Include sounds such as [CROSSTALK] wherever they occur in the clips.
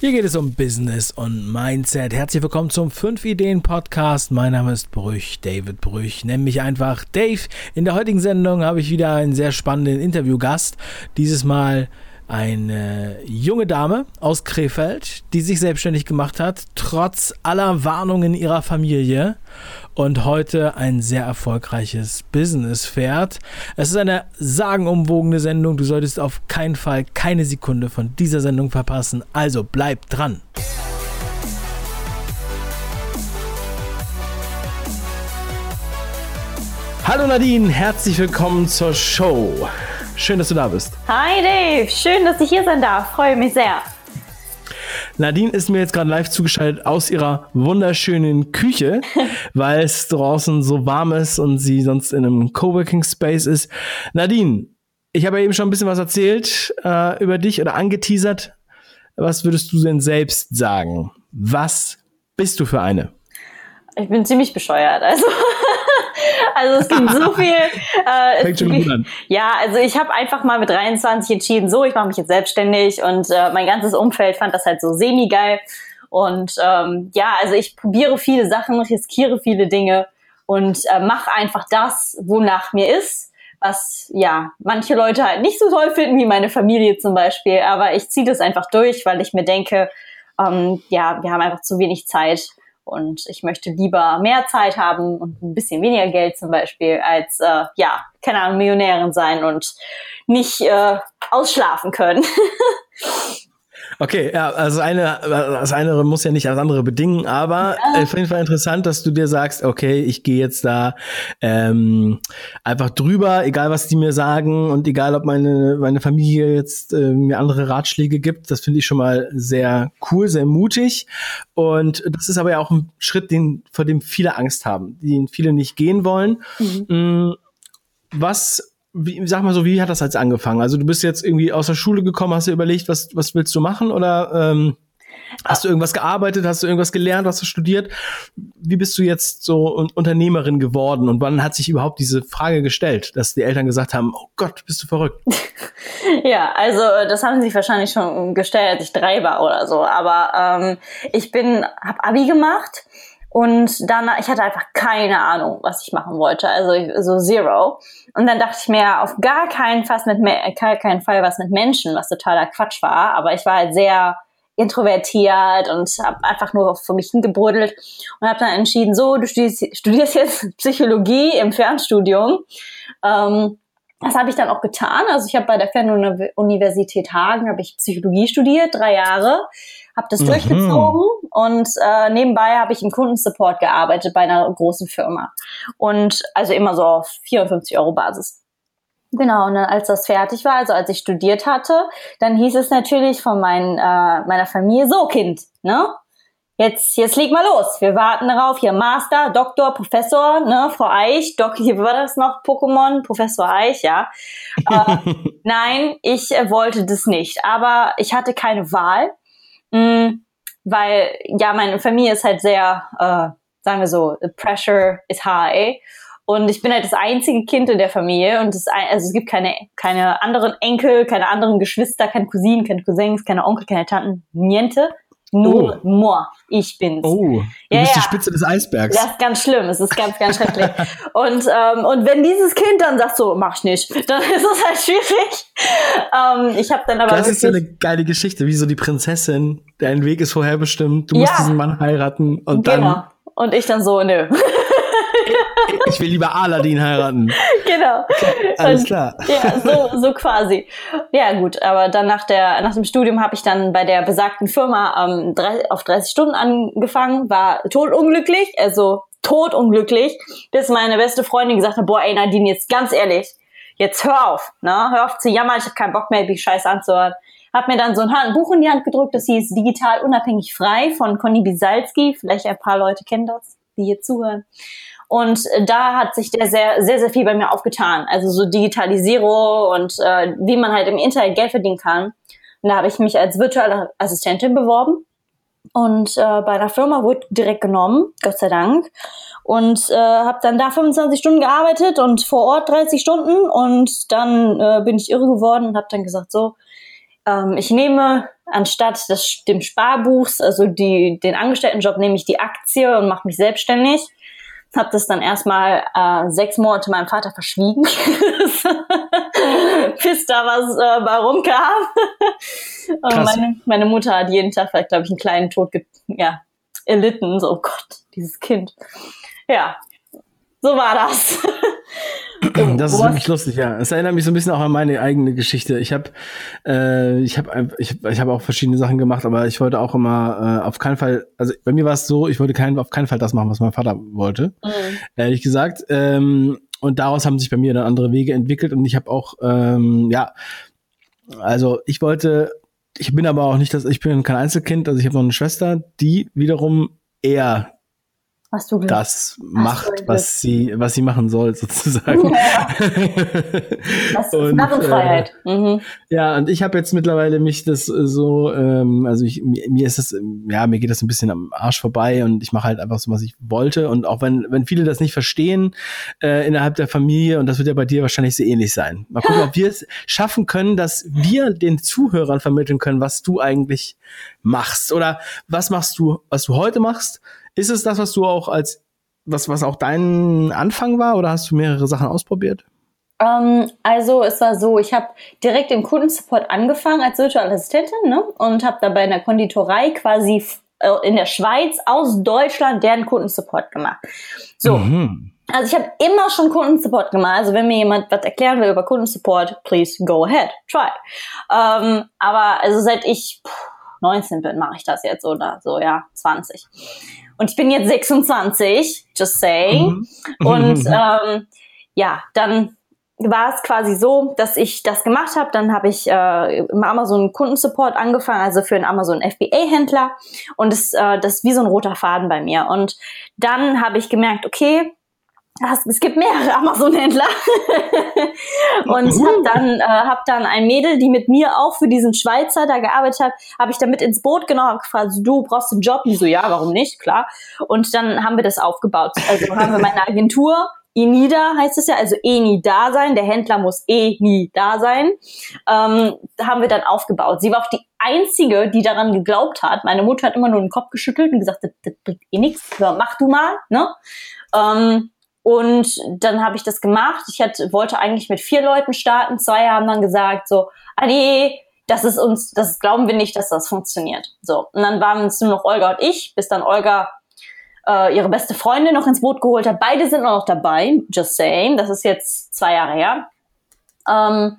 Hier geht es um Business und Mindset. Herzlich willkommen zum 5 Ideen Podcast. Mein Name ist Brüch, David Brüch. Nenn mich einfach Dave. In der heutigen Sendung habe ich wieder einen sehr spannenden Interviewgast. Dieses Mal eine junge Dame aus Krefeld, die sich selbstständig gemacht hat, trotz aller Warnungen ihrer Familie und heute ein sehr erfolgreiches Business fährt. Es ist eine sagenumwogene Sendung. Du solltest auf keinen Fall keine Sekunde von dieser Sendung verpassen. Also bleib dran. Hallo Nadine, herzlich willkommen zur Show. Schön, dass du da bist. Hi Dave, schön, dass ich hier sein darf. Freue mich sehr. Nadine ist mir jetzt gerade live zugeschaltet aus ihrer wunderschönen Küche, [LAUGHS] weil es draußen so warm ist und sie sonst in einem Coworking Space ist. Nadine, ich habe ja eben schon ein bisschen was erzählt äh, über dich oder angeteasert. Was würdest du denn selbst sagen? Was bist du für eine? Ich bin ziemlich bescheuert. Also Also es gibt so [LAUGHS] viel. Äh, Fängt schon gut an. Ja, also ich habe einfach mal mit 23 entschieden, so, ich mache mich jetzt selbstständig und äh, mein ganzes Umfeld fand das halt so semi-geil. Und ähm, ja, also ich probiere viele Sachen, riskiere viele Dinge und äh, mache einfach das, wonach mir ist. Was ja manche Leute halt nicht so toll finden, wie meine Familie zum Beispiel. Aber ich ziehe das einfach durch, weil ich mir denke, ähm, ja, wir haben einfach zu wenig Zeit und ich möchte lieber mehr Zeit haben und ein bisschen weniger Geld zum Beispiel, als, äh, ja, keine Ahnung, Millionärin sein und nicht äh, ausschlafen können. [LAUGHS] Okay, ja, also eine, das eine muss ja nicht das andere bedingen, aber ja. auf jeden Fall interessant, dass du dir sagst, okay, ich gehe jetzt da ähm, einfach drüber, egal was die mir sagen und egal, ob meine, meine Familie jetzt äh, mir andere Ratschläge gibt, das finde ich schon mal sehr cool, sehr mutig. Und das ist aber ja auch ein Schritt, den, vor dem viele Angst haben, den viele nicht gehen wollen. Mhm. Mm, was wie, sag mal so, wie hat das jetzt angefangen? Also du bist jetzt irgendwie aus der Schule gekommen, hast du überlegt, was, was willst du machen oder ähm, hast du irgendwas gearbeitet, hast du irgendwas gelernt, hast du studiert? Wie bist du jetzt so Unternehmerin geworden und wann hat sich überhaupt diese Frage gestellt, dass die Eltern gesagt haben, oh Gott, bist du verrückt? [LAUGHS] ja, also das haben sie wahrscheinlich schon gestellt, als ich drei war oder so, aber ähm, ich bin, habe Abi gemacht und dann, ich hatte einfach keine Ahnung, was ich machen wollte, also so zero. Und dann dachte ich mir, auf gar keinen, Fall mit, gar keinen Fall was mit Menschen, was totaler Quatsch war. Aber ich war halt sehr introvertiert und habe einfach nur für mich hingebrüdelt und habe dann entschieden, so, du studierst, studierst jetzt [LAUGHS] Psychologie im Fernstudium. Ähm, das habe ich dann auch getan. Also ich habe bei der Fernuniversität Hagen habe ich Psychologie studiert, drei Jahre habe das mhm. durchgezogen und äh, nebenbei habe ich im Kundensupport gearbeitet bei einer großen Firma. Und also immer so auf 54 Euro Basis. Genau, und dann als das fertig war, also als ich studiert hatte, dann hieß es natürlich von mein, äh, meiner Familie, so Kind, ne? Jetzt, jetzt leg mal los. Wir warten darauf. Hier Master, Doktor, Professor, ne, Frau Eich, Doc, hier war das noch, Pokémon, Professor Eich, ja. Äh, [LAUGHS] nein, ich äh, wollte das nicht. Aber ich hatte keine Wahl. Mm, weil ja, meine Familie ist halt sehr, äh, sagen wir so, the pressure is high. Und ich bin halt das einzige Kind in der Familie und das, also es gibt keine, keine anderen Enkel, keine anderen Geschwister, keine Cousinen, keine Cousins, keine Onkel, keine Tanten, niente. Nur oh. moi, ich bin's. Oh, du ja, bist ja. die Spitze des Eisbergs. Das ist ganz schlimm, es ist ganz, ganz schrecklich. [LAUGHS] und, ähm, und wenn dieses Kind dann sagt so, mach ich nicht, dann [LAUGHS] ist es halt schwierig. Ähm, ich habe dann aber Das ist ja eine geile Geschichte, wie so die Prinzessin, dein Weg ist vorherbestimmt, du ja. musst diesen Mann heiraten und genau. dann... Und ich dann so, nö [LAUGHS] ich will lieber Aladdin heiraten. Genau. Alles klar. Ja, so, so quasi. Ja, gut, aber dann nach, der, nach dem Studium habe ich dann bei der besagten Firma ähm, auf 30 Stunden angefangen, war totunglücklich, also totunglücklich, bis meine beste Freundin gesagt hat, boah, ey Nadine, jetzt ganz ehrlich, jetzt hör auf, ne? hör auf zu jammern, ich habe keinen Bock mehr, die Scheiße anzuhören. Hab mir dann so ein Buch in die Hand gedrückt, das hieß Digital unabhängig frei von Conny Bisalski. Vielleicht ein paar Leute kennen das, die hier zuhören. Und da hat sich der sehr, sehr, sehr viel bei mir aufgetan. Also so Digitalisierung und äh, wie man halt im Internet Geld verdienen kann. Und da habe ich mich als virtuelle Assistentin beworben. Und äh, bei einer Firma wurde direkt genommen, Gott sei Dank. Und äh, habe dann da 25 Stunden gearbeitet und vor Ort 30 Stunden. Und dann äh, bin ich irre geworden und habe dann gesagt, so, ähm, ich nehme anstatt des, dem Sparbuchs, also die, den Angestelltenjob, nehme ich die Aktie und mache mich selbstständig. Habe das dann erstmal äh, sechs Monate meinem Vater verschwiegen, [LAUGHS] bis da was äh, bei rumkam. meine, meine Mutter hat jeden Tag, glaube ich, einen kleinen Tod ja, erlitten. So, oh Gott, dieses Kind. Ja, so war das. Das ist wirklich lustig, ja. Es erinnert mich so ein bisschen auch an meine eigene Geschichte. Ich habe äh, ich habe ich, ich habe auch verschiedene Sachen gemacht, aber ich wollte auch immer äh, auf keinen Fall, also bei mir war es so, ich wollte kein, auf keinen Fall das machen, was mein Vater wollte. Mhm. Ehrlich gesagt. Ähm, und daraus haben sich bei mir dann andere Wege entwickelt und ich habe auch ähm, ja, also ich wollte ich bin aber auch nicht das, ich bin kein Einzelkind, also ich habe noch eine Schwester, die wiederum eher? Das macht, was sie, was sie machen soll, sozusagen. Ja. [LAUGHS] Das ist und, Narrenfreiheit. Äh, mhm. Ja, und ich habe jetzt mittlerweile mich das äh, so, ähm, also ich, mir ist das, ja, mir geht das ein bisschen am Arsch vorbei und ich mache halt einfach so, was ich wollte. Und auch wenn, wenn viele das nicht verstehen äh, innerhalb der Familie, und das wird ja bei dir wahrscheinlich so ähnlich sein. Mal gucken, ob wir es schaffen können, dass wir den Zuhörern vermitteln können, was du eigentlich machst. Oder was machst du, was du heute machst ist es das, was du auch als, was, was auch dein Anfang war oder hast du mehrere Sachen ausprobiert? Um, ähm, also es war so, ich habe direkt im Kundensupport angefangen als virtuelle Assistentin ne? und habe dabei in der Konditorei quasi äh, in der Schweiz aus Deutschland deren Kundensupport gemacht. So. Mhm. Also ich habe immer schon Kundensupport gemacht. Also wenn mir jemand was erklären will über Kundensupport, please go ahead, try. Um, ähm, aber also seit ich 19 bin, mache ich das jetzt oder so, ja, 20. Und ich bin jetzt 26, just saying. Mhm. Und ähm, ja, dann war es quasi so, dass ich das gemacht habe. Dann habe ich äh, im Amazon Kundensupport angefangen, also für einen Amazon FBA-Händler. Und das, äh, das ist wie so ein roter Faden bei mir. Und dann habe ich gemerkt, okay, es gibt mehrere Amazon-Händler [LAUGHS] und uh. habe dann äh, hab dann ein Mädel, die mit mir auch für diesen Schweizer da gearbeitet hat, habe ich damit ins Boot genommen, habe gefragt, du brauchst einen Job, und so ja, warum nicht, klar. Und dann haben wir das aufgebaut. Also haben wir meine Agentur ENIDA heißt es ja, also eh nie da sein. Der Händler muss eh nie da sein. Ähm, haben wir dann aufgebaut. Sie war auch die einzige, die daran geglaubt hat. Meine Mutter hat immer nur den Kopf geschüttelt und gesagt, das, das bringt eh nichts. Mach du mal. Ne? Ähm, und dann habe ich das gemacht. Ich hatte, wollte eigentlich mit vier Leuten starten. Zwei haben dann gesagt so, ah nee, das ist uns, das glauben wir nicht, dass das funktioniert. So. Und dann waren es nur noch Olga und ich, bis dann Olga äh, ihre beste Freundin noch ins Boot geholt hat. Beide sind noch dabei, just saying. Das ist jetzt zwei Jahre her. Ähm,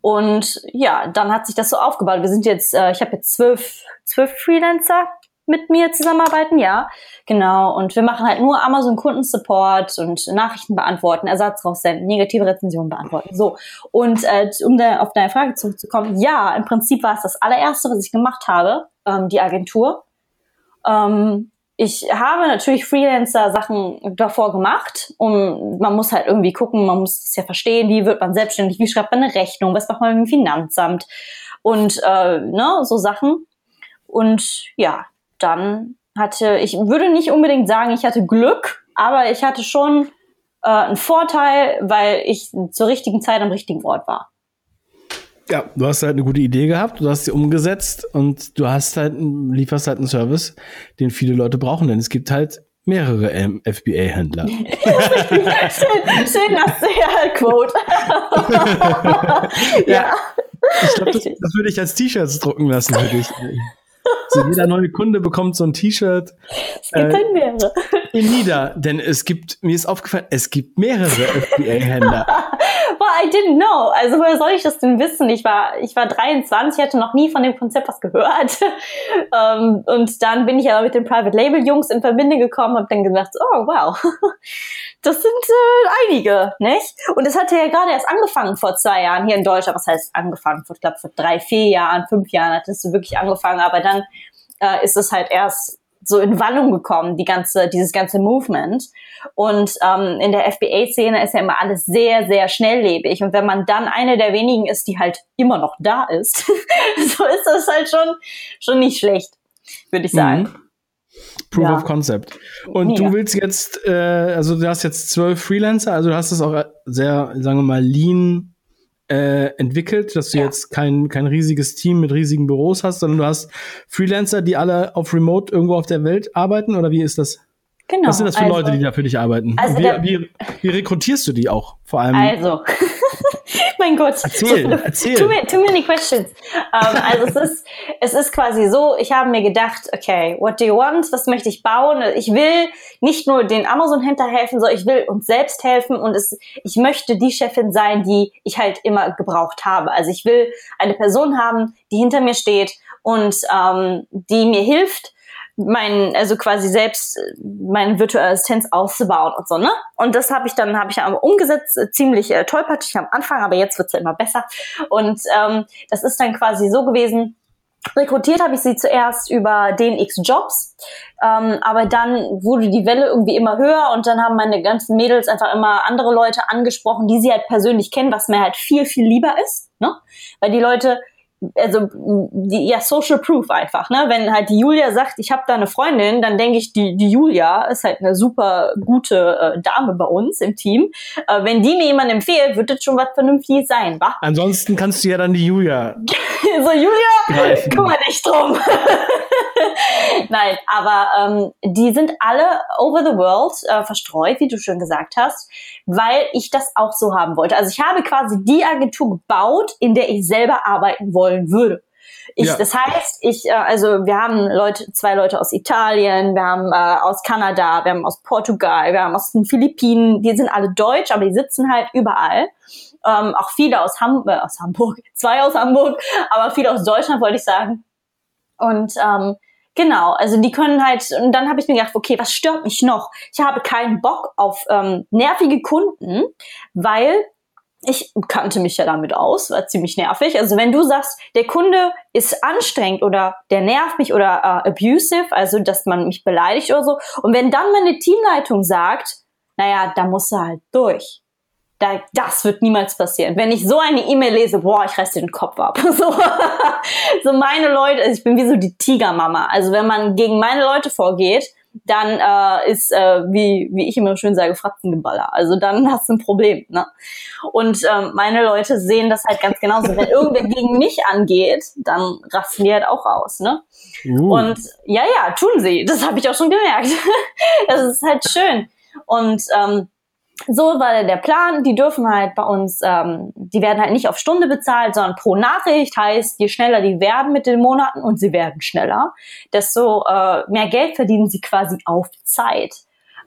und ja, dann hat sich das so aufgebaut. Wir sind jetzt, äh, ich habe jetzt zwölf, zwölf Freelancer mit mir zusammenarbeiten, ja, genau. Und wir machen halt nur Amazon Kundensupport und Nachrichten beantworten, Ersatz raussenden, negative Rezensionen beantworten. So. Und äh, um da auf deine Frage zurückzukommen, ja, im Prinzip war es das allererste, was ich gemacht habe, ähm, die Agentur. Ähm, ich habe natürlich Freelancer-Sachen davor gemacht, um man muss halt irgendwie gucken, man muss es ja verstehen, wie wird man selbstständig, wie schreibt man eine Rechnung, was macht man mit dem Finanzamt und äh, ne, so Sachen. Und ja, dann hatte, ich würde nicht unbedingt sagen, ich hatte Glück, aber ich hatte schon äh, einen Vorteil, weil ich zur richtigen Zeit am richtigen Ort war. Ja, du hast halt eine gute Idee gehabt, du hast sie umgesetzt und du hast halt, lieferst halt einen Service, den viele Leute brauchen, denn es gibt halt mehrere ähm, FBA-Händler. schön, [LAUGHS] schön das Quote. [LAUGHS] ja. ja. Ich glaube, das, das würde ich als T-Shirts drucken lassen für dich. So jeder neue Kunde bekommt so ein T-Shirt. Es gibt äh, mehrere. In Nieder, denn es gibt, mir ist aufgefallen, es gibt mehrere FBA-Händler. well, [LAUGHS] I didn't know. Also woher soll ich das denn wissen? Ich war, ich war 23, hatte noch nie von dem Konzept was gehört. um, [LAUGHS] ähm, und dann bin ich aber mit den Private Label Jungs in Verbindung gekommen und dann gedacht, oh wow, [LAUGHS] das sind äh, einige, nicht? Und es hatte ja gerade erst angefangen vor zwei Jahren hier in Deutschland. Was heißt angefangen? Vor, ich glaube, vor drei, vier Jahren, fünf Jahren hat es wirklich angefangen. Aber dann äh, ist es halt erst so in Wallung gekommen, die ganze, dieses ganze Movement. Und ähm, in der FBA-Szene ist ja immer alles sehr, sehr schnelllebig. Und wenn man dann eine der wenigen ist, die halt immer noch da ist, [LAUGHS] so ist das halt schon, schon nicht schlecht, würde ich sagen. Mhm. Proof ja. of Concept. Und Mega. du willst jetzt, äh, also du hast jetzt zwölf Freelancer, also du hast es auch sehr, sagen wir mal, lean äh, entwickelt, dass du ja. jetzt kein, kein riesiges Team mit riesigen Büros hast, sondern du hast Freelancer, die alle auf Remote irgendwo auf der Welt arbeiten oder wie ist das? Genau. Was sind das für also, Leute, die da für dich arbeiten? Also wie, wie, wie, rekrutierst du die auch? Vor allem. Also, [LAUGHS] mein Gott. Erzähl, erzähl. Too, too many questions. Um, also es ist, [LAUGHS] es ist quasi so, ich habe mir gedacht, okay, what do you want? Was möchte ich bauen? Ich will nicht nur den Amazon-Händler helfen, sondern ich will uns selbst helfen und es, ich möchte die Chefin sein, die ich halt immer gebraucht habe. Also ich will eine Person haben, die hinter mir steht und ähm, die mir hilft, mein, also quasi selbst äh, meine virtuelle Assistenz auszubauen und so, ne? Und das habe ich dann, habe ich dann umgesetzt, äh, ziemlich äh, tollpatschig am Anfang, aber jetzt wird's ja immer besser. Und ähm, das ist dann quasi so gewesen, Rekrutiert habe ich sie zuerst über den X Jobs, ähm, aber dann wurde die Welle irgendwie immer höher und dann haben meine ganzen Mädels einfach immer andere Leute angesprochen, die sie halt persönlich kennen, was mir halt viel, viel lieber ist, ne? Weil die Leute also die, ja Social Proof einfach, ne? Wenn halt die Julia sagt, ich habe da eine Freundin, dann denke ich, die, die Julia ist halt eine super gute äh, Dame bei uns im Team. Äh, wenn die mir jemand empfiehlt, wird das schon was Vernünftiges sein, wa? Ansonsten kannst du ja dann die Julia. [LAUGHS] so Julia, greifen. kümmere dich drum. [LAUGHS] [LAUGHS] Nein, aber ähm, die sind alle over the world äh, verstreut, wie du schon gesagt hast, weil ich das auch so haben wollte. Also ich habe quasi die Agentur gebaut, in der ich selber arbeiten wollen würde. Ich, ja. Das heißt, ich, äh, also wir haben Leute, zwei Leute aus Italien, wir haben äh, aus Kanada, wir haben aus Portugal, wir haben aus den Philippinen, die sind alle deutsch, aber die sitzen halt überall. Ähm, auch viele aus, Ham äh, aus Hamburg, [LAUGHS] zwei aus Hamburg, aber viele aus Deutschland, wollte ich sagen. Und ähm, Genau, also die können halt, und dann habe ich mir gedacht, okay, was stört mich noch? Ich habe keinen Bock auf ähm, nervige Kunden, weil ich kannte mich ja damit aus, war ziemlich nervig. Also wenn du sagst, der Kunde ist anstrengend oder der nervt mich oder äh, abusive, also dass man mich beleidigt oder so, und wenn dann meine Teamleitung sagt, naja, da muss er halt durch. Da, das wird niemals passieren. Wenn ich so eine E-Mail lese, boah, ich reiß dir den Kopf ab. [LAUGHS] So, so meine Leute, also ich bin wie so die Tigermama. Also wenn man gegen meine Leute vorgeht, dann äh, ist, äh, wie, wie ich immer schön sage, Fratzengeballer. Also dann [LAUGHS] hast du ein Problem. Ne? Und ähm, meine Leute sehen das halt ganz genauso. Wenn irgendwer gegen mich angeht, dann rasten die halt auch aus. Ne? Uh. Und ja, ja, tun sie. Das habe ich auch schon gemerkt. [LAUGHS] das ist halt schön. Und ähm, so war der Plan. Die dürfen halt bei uns, ähm, die werden halt nicht auf Stunde bezahlt, sondern pro Nachricht. Heißt, je schneller die werden mit den Monaten und sie werden schneller, desto äh, mehr Geld verdienen sie quasi auf Zeit.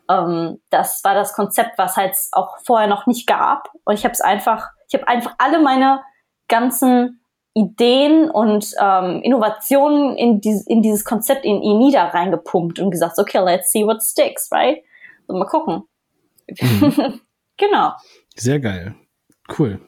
Ähm, das war das Konzept, was halt auch vorher noch nicht gab. Und ich habe es einfach, ich habe einfach alle meine ganzen Ideen und ähm, Innovationen in, dies, in dieses Konzept in Enida reingepumpt und gesagt, okay, let's see what sticks, right? So, mal gucken. Mhm. [LAUGHS] genau. Sehr geil. Cool.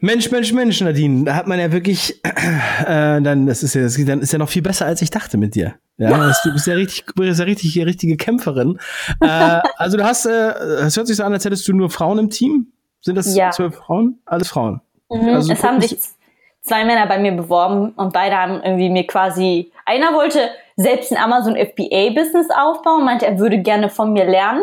Mensch, Mensch, Mensch, Nadine, da hat man ja wirklich, äh, dann, das ist ja, das, dann ist ja noch viel besser, als ich dachte mit dir. Ja, du bist ja richtig, du bist ja richtig, richtige Kämpferin. äh, [LAUGHS] also du hast, äh, es hört sich so an, als hättest du nur Frauen im Team. Sind das ja. zwölf Frauen? Alles Frauen. Mhm, also, es haben sich zwei Männer bei mir beworben und beide haben irgendwie mir quasi, einer wollte selbst ein Amazon FBA-Business aufbauen, meinte, er würde gerne von mir lernen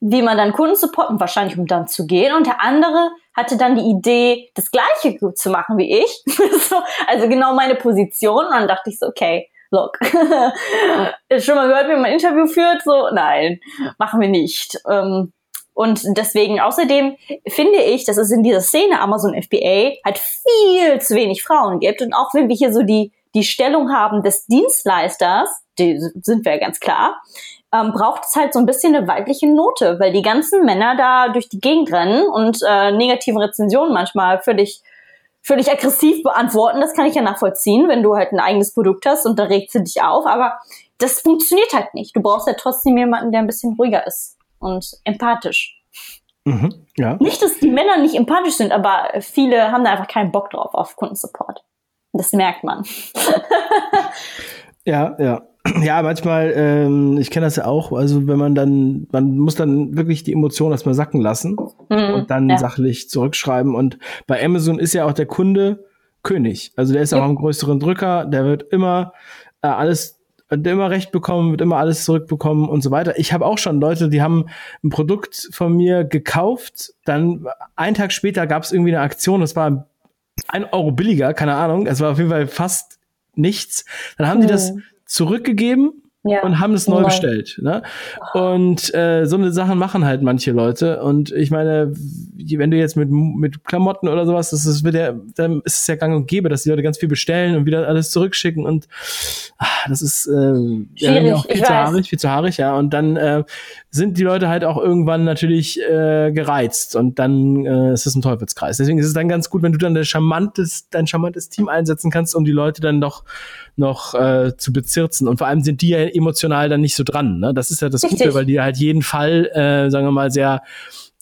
wie man dann Kunden supporten, wahrscheinlich um dann zu gehen. Und der andere hatte dann die Idee, das Gleiche zu machen wie ich. [LAUGHS] also genau meine Position. Und dann dachte ich so, okay, look, [LAUGHS] schon mal gehört, wie man ein Interview führt? So, nein, machen wir nicht. Ähm, und deswegen, außerdem finde ich, dass es in dieser Szene Amazon FBA halt viel zu wenig Frauen gibt. Und auch wenn wir hier so die, die Stellung haben des Dienstleisters, die sind wir ja ganz klar, ähm, braucht es halt so ein bisschen eine weibliche Note, weil die ganzen Männer da durch die Gegend rennen und äh, negative Rezensionen manchmal völlig völlig aggressiv beantworten. Das kann ich ja nachvollziehen, wenn du halt ein eigenes Produkt hast und da regt sie dich auf. Aber das funktioniert halt nicht. Du brauchst ja trotzdem jemanden, der ein bisschen ruhiger ist und empathisch. Mhm, ja. Nicht, dass die Männer nicht empathisch sind, aber viele haben da einfach keinen Bock drauf auf Kundensupport. Das merkt man. [LAUGHS] ja, ja. [CLEARS THROAT] ja, manchmal, ähm, ich kenne das ja auch, also wenn man dann, man muss dann wirklich die Emotionen erstmal sacken lassen mhm, und dann ja. sachlich zurückschreiben. Und bei Amazon ist ja auch der Kunde König. Also der ist ja. auch am größeren Drücker, der wird immer äh, alles wird immer recht bekommen, wird immer alles zurückbekommen und so weiter. Ich habe auch schon Leute, die haben ein Produkt von mir gekauft, dann einen Tag später gab es irgendwie eine Aktion, das war ein Euro billiger, keine Ahnung, es war auf jeden Fall fast nichts. Dann haben hm. die das zurückgegeben ja. und haben es neu bestellt. Ne? Und äh, so eine Sachen machen halt manche Leute. Und ich meine, wenn du jetzt mit, mit Klamotten oder sowas, das ist, wird ja, dann ist es ja gang und gäbe, dass die Leute ganz viel bestellen und wieder alles zurückschicken. Und ach, das ist äh, ja, auch viel zu haarig, viel zu haarig, ja. Und dann äh, sind die Leute halt auch irgendwann natürlich äh, gereizt und dann äh, ist es ein Teufelskreis. Deswegen ist es dann ganz gut, wenn du dann dein charmantes, dein charmantes Team einsetzen kannst, um die Leute dann doch noch äh, zu bezirzen. Und vor allem sind die ja emotional dann nicht so dran. Ne? Das ist ja das Richtig. Gute, weil die halt jeden Fall, äh, sagen wir mal, sehr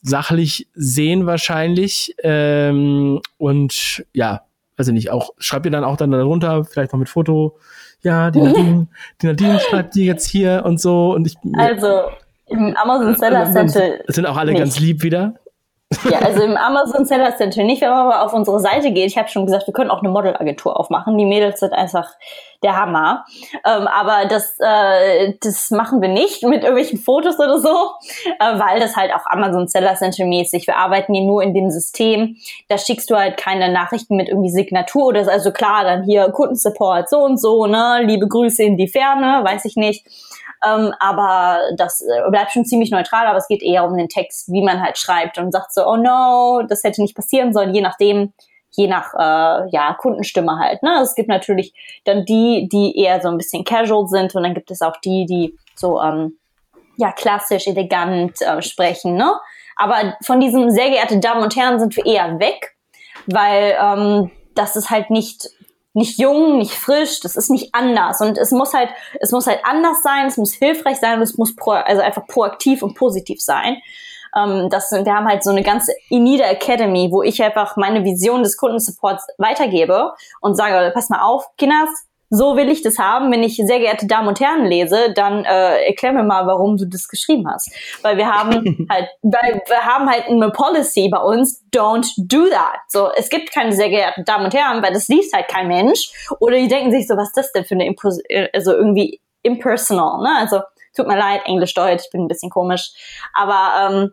sachlich sehen wahrscheinlich. Ähm, und ja, weiß ich nicht, auch schreibt ihr dann auch dann darunter, vielleicht noch mit Foto, ja, die [LAUGHS] Nadine, die Nadine schreibt die jetzt hier und so und ich. Also im Amazon Seller Center. Das sind auch alle nicht. ganz lieb wieder. Ja, also im Amazon Seller Center nicht, wenn man aber auf unsere Seite geht. Ich habe schon gesagt, wir können auch eine Modelagentur aufmachen. Die Mädels sind einfach der Hammer. Ähm, aber das, äh, das machen wir nicht mit irgendwelchen Fotos oder so, äh, weil das halt auch Amazon Seller Center mäßig. Wir arbeiten hier nur in dem System. Da schickst du halt keine Nachrichten mit irgendwie Signatur oder so. Also klar, dann hier Kundensupport so und so, ne? Liebe Grüße in die Ferne, weiß ich nicht. Ähm, aber das äh, bleibt schon ziemlich neutral, aber es geht eher um den Text, wie man halt schreibt und sagt so, oh no, das hätte nicht passieren sollen, je nachdem, je nach äh, ja, Kundenstimme halt. Ne? Es gibt natürlich dann die, die eher so ein bisschen casual sind und dann gibt es auch die, die so ähm, ja klassisch, elegant äh, sprechen. Ne? Aber von diesem sehr geehrte Damen und Herren sind wir eher weg, weil ähm, das ist halt nicht nicht jung, nicht frisch, das ist nicht anders und es muss halt, es muss halt anders sein, es muss hilfreich sein und es muss pro, also einfach proaktiv und positiv sein. Ähm, das, wir haben halt so eine ganze Inida Academy, wo ich einfach meine Vision des Kundensupports weitergebe und sage, pass mal auf, Kinders, so will ich das haben. Wenn ich sehr geehrte Damen und Herren lese, dann äh, erklär mir mal, warum du das geschrieben hast. Weil wir haben [LAUGHS] halt, weil wir haben halt eine Policy bei uns, don't do that. So, es gibt keine sehr geehrten Damen und Herren, weil das liest halt kein Mensch. Oder die denken sich so, was ist das denn für eine, Impos also irgendwie impersonal, ne? Also, tut mir leid, Englisch, Deutsch, ich bin ein bisschen komisch. Aber ähm,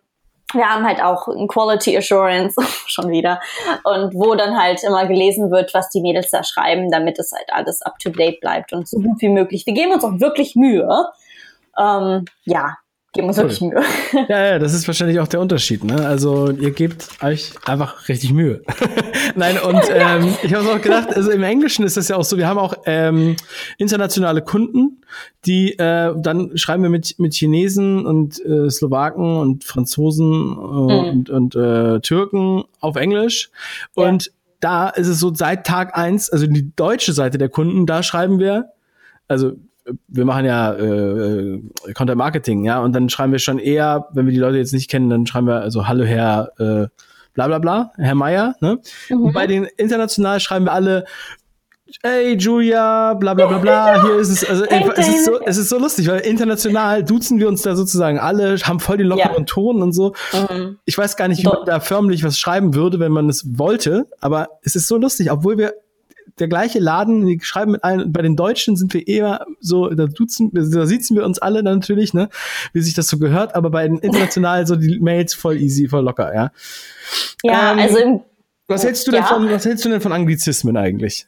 wir haben halt auch ein Quality Assurance [LAUGHS] schon wieder und wo dann halt immer gelesen wird, was die Mädels da schreiben, damit es halt alles up to date bleibt und so gut wie möglich. Wir geben uns auch wirklich Mühe. Ähm, ja, geben uns cool. wirklich Mühe. [LAUGHS] Ja, ja, das ist wahrscheinlich auch der Unterschied. Ne? Also ihr gebt euch einfach richtig Mühe. [LAUGHS] Nein, und ähm, ich habe auch gedacht, also im Englischen ist das ja auch so, wir haben auch ähm, internationale Kunden, die äh, dann schreiben wir mit, mit Chinesen und äh, Slowaken und Franzosen äh, mhm. und, und äh, Türken auf Englisch. Und ja. da ist es so seit Tag eins, also die deutsche Seite der Kunden, da schreiben wir, also wir machen ja äh, äh, Content Marketing, ja, und dann schreiben wir schon eher, wenn wir die Leute jetzt nicht kennen, dann schreiben wir also Hallo Herr äh, bla bla bla, Herr Meier, ne? Mhm. Und bei den international schreiben wir alle Hey Julia, bla bla bla bla, hier ist es, also hey, es, ist so, es ist so lustig, weil international duzen wir uns da sozusagen alle, haben voll den lockeren ja. Ton und so. Mhm. Ich weiß gar nicht, wie man da förmlich was schreiben würde, wenn man es wollte, aber es ist so lustig, obwohl wir der gleiche Laden, die schreiben mit allen, bei den Deutschen sind wir eher so, da duzen, da sitzen wir uns alle natürlich, ne, wie sich das so gehört, aber bei den internationalen so die Mails voll easy, voll locker, ja. Ja, ähm, also im, was hältst du denn von, was hältst du denn von Anglizismen eigentlich?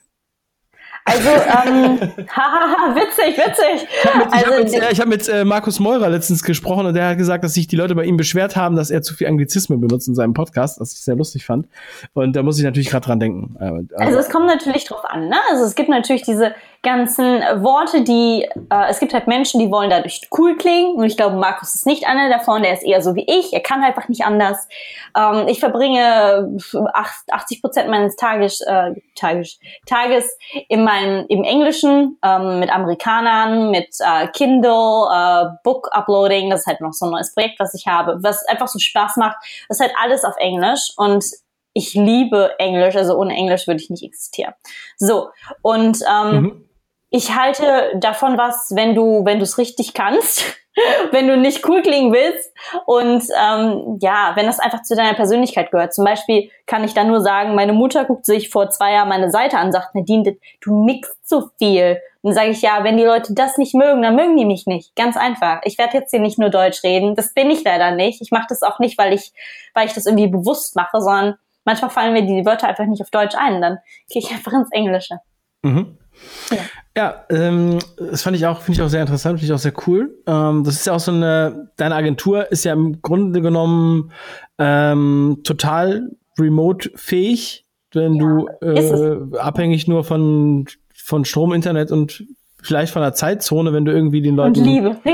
Also, ähm, [LAUGHS] haha, witzig, witzig. Ich habe mit, also, hab mit, äh, hab mit äh, Markus Meurer letztens gesprochen und der hat gesagt, dass sich die Leute bei ihm beschwert haben, dass er zu viel Anglizismen benutzt in seinem Podcast, was ich sehr lustig fand. Und da muss ich natürlich gerade dran denken. Also, also es kommt natürlich drauf an, ne? Also es gibt natürlich diese ganzen Worte, die, äh, es gibt halt Menschen, die wollen dadurch cool klingen. Und ich glaube, Markus ist nicht einer davon, der ist eher so wie ich, er kann einfach nicht anders. Ähm, ich verbringe 80 Prozent meines Tages, äh, Tages, Tages in meinem, im Englischen, ähm, mit Amerikanern, mit äh, Kindle, äh, Book Uploading, das ist halt noch so ein neues Projekt, was ich habe, was einfach so Spaß macht. Das ist halt alles auf Englisch und ich liebe Englisch, also ohne Englisch würde ich nicht existieren. So, und ähm, mhm ich halte davon was, wenn du, wenn du es richtig kannst. [LAUGHS] wenn du nicht cool klingen willst. Und ähm, ja, wenn das einfach zu deiner Persönlichkeit gehört. Zum Beispiel kann ich dann nur sagen, meine Mutter guckt sich vor zwei Jahren meine Seite an, sagt, Nadine, du mixt zu viel. Und dann sage ich, ja, wenn die Leute das nicht mögen, dann mögen die mich nicht. Ganz einfach. Ich werde jetzt hier nicht nur Deutsch reden. Das bin ich leider nicht. Ich mache das auch nicht, weil ich, weil ich das irgendwie bewusst mache, sondern manchmal fallen mir die Wörter einfach nicht auf Deutsch ein. Dann gehe ich einfach ins Englische. Mhm. Ja, ja ähm, das fand ich auch, finde ich auch sehr interessant, finde ich auch sehr cool. Ähm, das ist ja auch so eine, deine Agentur ist ja im Grunde genommen ähm, total remote-fähig, wenn ja, du äh, abhängig nur von, von Strom, Internet und vielleicht von der Zeitzone, wenn du irgendwie den Leuten. Und Liebe. [LAUGHS]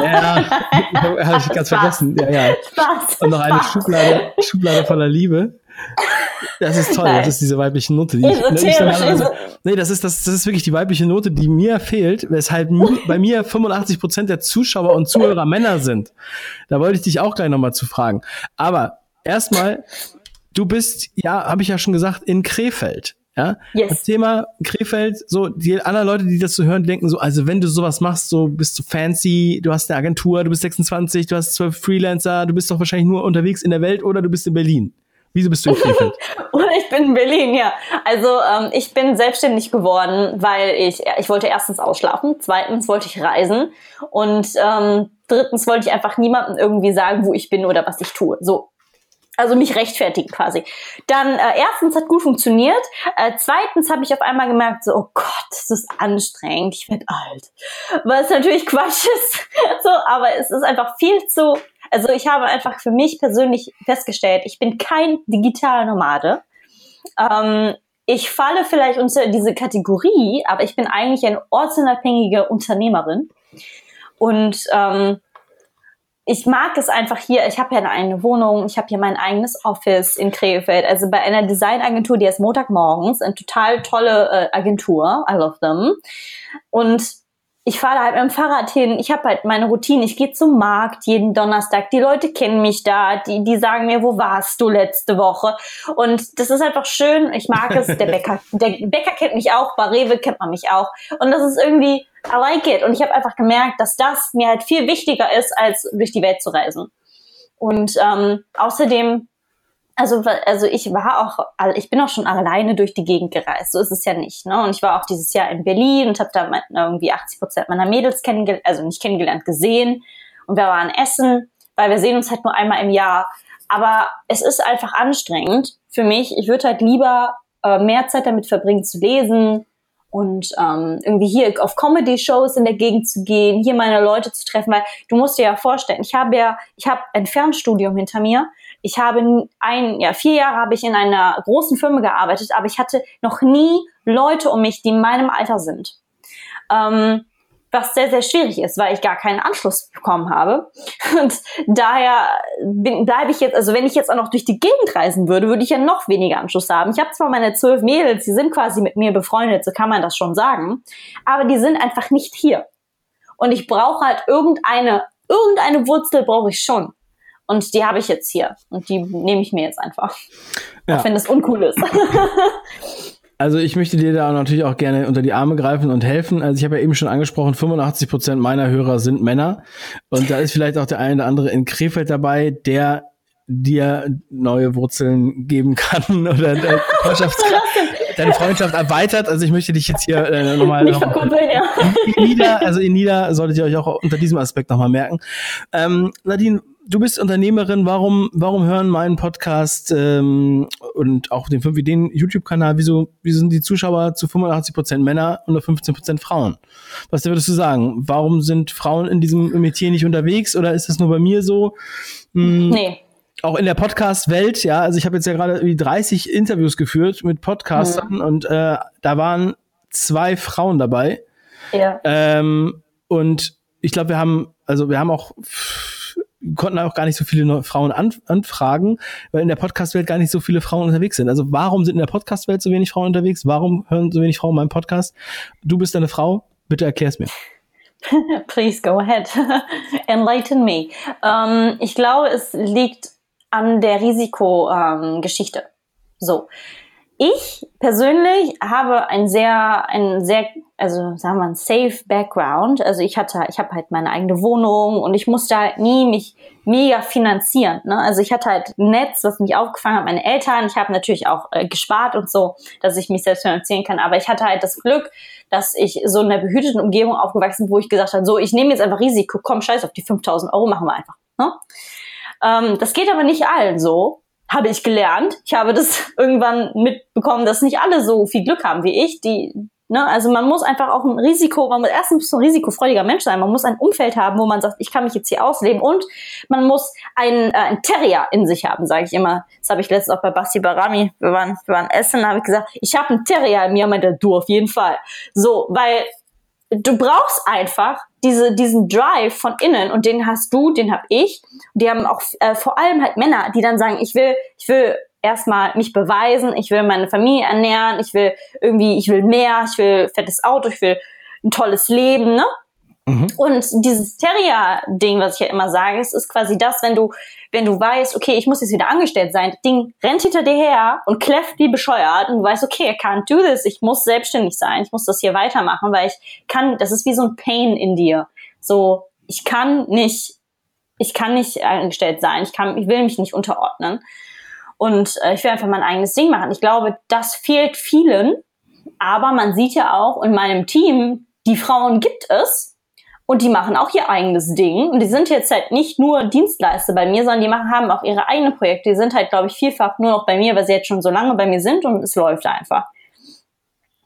Ja, [LAUGHS] habe ich ganz Spaß. vergessen. Ja, ja. Spaß. Und noch eine Schublade, Schublade voller Liebe. Das ist toll, Nein. das ist diese weibliche Note. Die ich, ich nee, das ist, das, das ist wirklich die weibliche Note, die mir fehlt, weshalb bei mir 85 Prozent der Zuschauer und Zuhörer Männer sind. Da wollte ich dich auch gleich nochmal zu fragen. Aber erstmal, du bist, ja, habe ich ja schon gesagt, in Krefeld. Ja, yes. das Thema Krefeld, so die anderen Leute, die das so hören, denken so, also wenn du sowas machst, so bist du fancy, du hast eine Agentur, du bist 26, du hast zwölf Freelancer, du bist doch wahrscheinlich nur unterwegs in der Welt oder du bist in Berlin. Wieso bist du in Krefeld? [LAUGHS] Ich bin in Berlin, ja. Also ähm, ich bin selbstständig geworden, weil ich, ich wollte erstens ausschlafen, zweitens wollte ich reisen und ähm, drittens wollte ich einfach niemandem irgendwie sagen, wo ich bin oder was ich tue. So. Also mich rechtfertigen quasi. Dann äh, erstens hat gut funktioniert. Äh, zweitens habe ich auf einmal gemerkt, so, oh Gott, das ist anstrengend, ich werde alt. Was natürlich Quatsch [LAUGHS] ist. so, aber es ist einfach viel zu also ich habe einfach für mich persönlich festgestellt, ich bin kein digitaler Nomade. Ähm, ich falle vielleicht unter diese Kategorie, aber ich bin eigentlich eine ortsunabhängige Unternehmerin. Und ähm, ich mag es einfach hier. Ich habe ja eine Wohnung, ich habe hier mein eigenes Office in Krefeld. Also bei einer Designagentur, die ist Montagmorgens, eine total tolle äh, Agentur. I love them. Und ich fahre halt mit dem Fahrrad hin, ich habe halt meine Routine, ich gehe zum Markt jeden Donnerstag, die Leute kennen mich da, die, die sagen mir, wo warst du letzte Woche? Und das ist einfach schön, ich mag es, der Bäcker, [LAUGHS] der Bäcker kennt mich auch, bei Rewe kennt man mich auch. Und das ist irgendwie, I like it. Und ich habe einfach gemerkt, dass das mir halt viel wichtiger ist, als durch die Welt zu reisen. Und ähm, außerdem also, also ich war auch, ich bin auch schon alleine durch die Gegend gereist. So ist es ja nicht. Ne? Und ich war auch dieses Jahr in Berlin und habe da irgendwie 80 Prozent meiner Mädels kennengelernt, also nicht kennengelernt, gesehen. Und wir waren essen, weil wir sehen uns halt nur einmal im Jahr. Aber es ist einfach anstrengend für mich. Ich würde halt lieber äh, mehr Zeit damit verbringen zu lesen und ähm, irgendwie hier auf Comedy-Shows in der Gegend zu gehen, hier meine Leute zu treffen, weil du musst dir ja vorstellen, ich habe ja, ich habe ein Fernstudium hinter mir ich habe ein, ja, vier Jahre habe ich in einer großen Firma gearbeitet, aber ich hatte noch nie Leute um mich, die in meinem Alter sind. Ähm, was sehr, sehr schwierig ist, weil ich gar keinen Anschluss bekommen habe. [LAUGHS] Und daher bleibe ich jetzt, also wenn ich jetzt auch noch durch die Gegend reisen würde, würde ich ja noch weniger Anschluss haben. Ich habe zwar meine zwölf Mädels, die sind quasi mit mir befreundet, so kann man das schon sagen, aber die sind einfach nicht hier. Und ich brauche halt irgendeine, irgendeine Wurzel brauche ich schon. Und die habe ich jetzt hier. Und die nehme ich mir jetzt einfach. Ja. Auch wenn das uncool ist. [LAUGHS] Also ich möchte dir da natürlich auch gerne unter die Arme greifen und helfen. Also ich habe ja eben schon angesprochen, 85 Prozent meiner Hörer sind Männer. Und da ist vielleicht auch der eine oder andere in Krefeld dabei, der dir neue Wurzeln geben kann [LAUGHS] oder deine [LAUGHS] Freundschaft, deine Freundschaft erweitert. Also ich möchte dich jetzt hier äh, nochmal noch, ja. in Nieder, also in Nieder solltet ihr euch auch unter diesem Aspekt nochmal merken. Ähm, Nadine, du bist Unternehmerin, warum, warum hören meinen Podcast ähm, und auch den 5 Ideen YouTube-Kanal, wieso, wieso sind die Zuschauer zu 85 Prozent Männer und nur 15 Prozent Frauen? Was würdest du sagen? Warum sind Frauen in diesem Metier nicht unterwegs oder ist das nur bei mir so? Hm, nee. Auch in der Podcast-Welt, ja, also ich habe jetzt ja gerade wie 30 Interviews geführt mit Podcastern mhm. und äh, da waren zwei Frauen dabei. Ja. Ähm, und ich glaube, wir haben, also wir haben auch konnten auch gar nicht so viele Frauen an, anfragen, weil in der Podcast-Welt gar nicht so viele Frauen unterwegs sind. Also warum sind in der Podcast-Welt so wenig Frauen unterwegs? Warum hören so wenig Frauen meinen Podcast? Du bist eine Frau, bitte erklär's mir. [LAUGHS] Please go ahead. [LAUGHS] Enlighten me. Ähm, ich glaube, es liegt an der Risikogeschichte. Ähm, so. Ich persönlich habe ein sehr, ein sehr also sagen wir ein safe Background. Also ich hatte, ich habe halt meine eigene Wohnung und ich musste halt nie mich mega finanzieren. Ne? Also ich hatte halt ein Netz, was mich aufgefangen hat, meine Eltern. Ich habe natürlich auch äh, gespart und so, dass ich mich selbst finanzieren kann. Aber ich hatte halt das Glück, dass ich so in einer behüteten Umgebung aufgewachsen bin, wo ich gesagt habe, so, ich nehme jetzt einfach Risiko, komm, scheiß auf die 5000 Euro, machen wir einfach. Ne? Ähm, das geht aber nicht allen so habe ich gelernt. Ich habe das [LAUGHS] irgendwann mitbekommen, dass nicht alle so viel Glück haben wie ich, die Ne? Also man muss einfach auch ein Risiko, man muss erstens ein risikofreudiger Mensch sein, man muss ein Umfeld haben, wo man sagt, ich kann mich jetzt hier ausleben und man muss einen, äh, einen Terrier in sich haben, sage ich immer. Das habe ich letztens auch bei Basti Barami, wir waren, wir waren essen, habe ich gesagt, ich habe einen Terrier in mir, meinte du auf jeden Fall. So, weil du brauchst einfach diese, diesen Drive von innen und den hast du, den hab ich. Die haben auch äh, vor allem halt Männer, die dann sagen, ich will, ich will erstmal mich beweisen, ich will meine Familie ernähren, ich will irgendwie, ich will mehr, ich will fettes Auto, ich will ein tolles Leben, ne? Mhm. Und dieses Terrier-Ding, was ich ja immer sage, es ist quasi das, wenn du, wenn du weißt, okay, ich muss jetzt wieder angestellt sein, das Ding rennt hinter dir her und kläfft wie bescheuert und du weißt, okay, I can't do this, ich muss selbstständig sein, ich muss das hier weitermachen, weil ich kann, das ist wie so ein Pain in dir. So, ich kann nicht, ich kann nicht angestellt sein, ich kann, ich will mich nicht unterordnen. Und äh, ich will einfach mein eigenes Ding machen. Ich glaube, das fehlt vielen. Aber man sieht ja auch in meinem Team, die Frauen gibt es. Und die machen auch ihr eigenes Ding. Und die sind jetzt halt nicht nur Dienstleister bei mir, sondern die machen, haben auch ihre eigenen Projekte. Die sind halt, glaube ich, vielfach nur noch bei mir, weil sie jetzt schon so lange bei mir sind und es läuft einfach.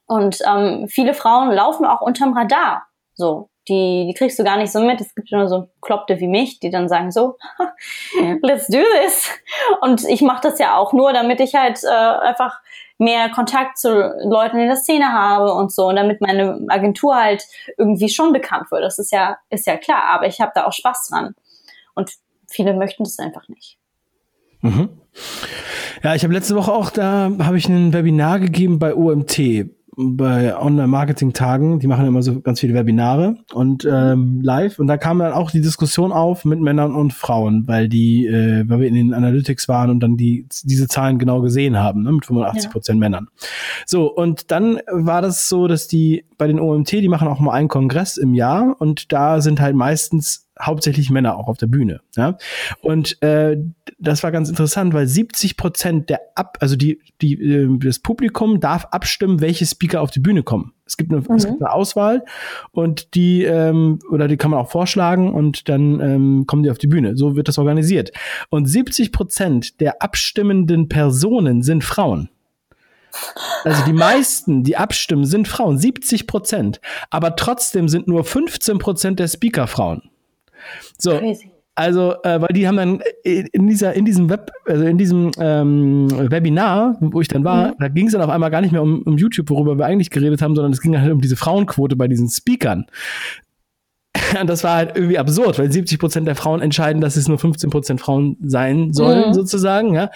Und ähm, viele Frauen laufen auch unterm Radar. So die, die kriegst du gar nicht so mit. Es gibt nur so Kloppte wie mich, die dann sagen so, [LAUGHS] let's do this. Und ich mache das ja auch nur, damit ich halt äh, einfach mehr Kontakt zu Leuten in der Szene habe und so, und damit meine Agentur halt irgendwie schon bekannt wird. Das ist ja, ist ja klar, aber ich habe da auch Spaß dran. Und viele möchten das einfach nicht. Mhm. Ja, ich habe letzte Woche auch, da habe ich ein Webinar gegeben bei OMT bei Online-Marketing-Tagen, die machen immer so ganz viele Webinare und ähm, live und da kam dann auch die Diskussion auf mit Männern und Frauen, weil die, äh, weil wir in den Analytics waren und dann die diese Zahlen genau gesehen haben, ne, mit 85 Prozent ja. Männern. So und dann war das so, dass die bei den OMT, die machen auch mal einen Kongress im Jahr und da sind halt meistens hauptsächlich Männer auch auf der Bühne. Ja? Und äh, das war ganz interessant, weil 70 Prozent der Ab, also die, die, äh, das Publikum darf abstimmen, welche Speaker auf die Bühne kommen. Es gibt eine, mhm. es gibt eine Auswahl und die, ähm, oder die kann man auch vorschlagen und dann ähm, kommen die auf die Bühne. So wird das organisiert. Und 70 Prozent der abstimmenden Personen sind Frauen. Also die meisten, die abstimmen, sind Frauen, 70 Prozent. Aber trotzdem sind nur 15 Prozent der Speaker Frauen. So. Crazy. Also, äh, weil die haben dann in dieser, in diesem Web, also in diesem ähm, Webinar, wo ich dann war, mhm. da ging es dann auf einmal gar nicht mehr um, um YouTube, worüber wir eigentlich geredet haben, sondern es ging halt um diese Frauenquote bei diesen Speakern. Und [LAUGHS] das war halt irgendwie absurd, weil 70 Prozent der Frauen entscheiden, dass es nur 15 Prozent Frauen sein sollen, mhm. sozusagen, ja.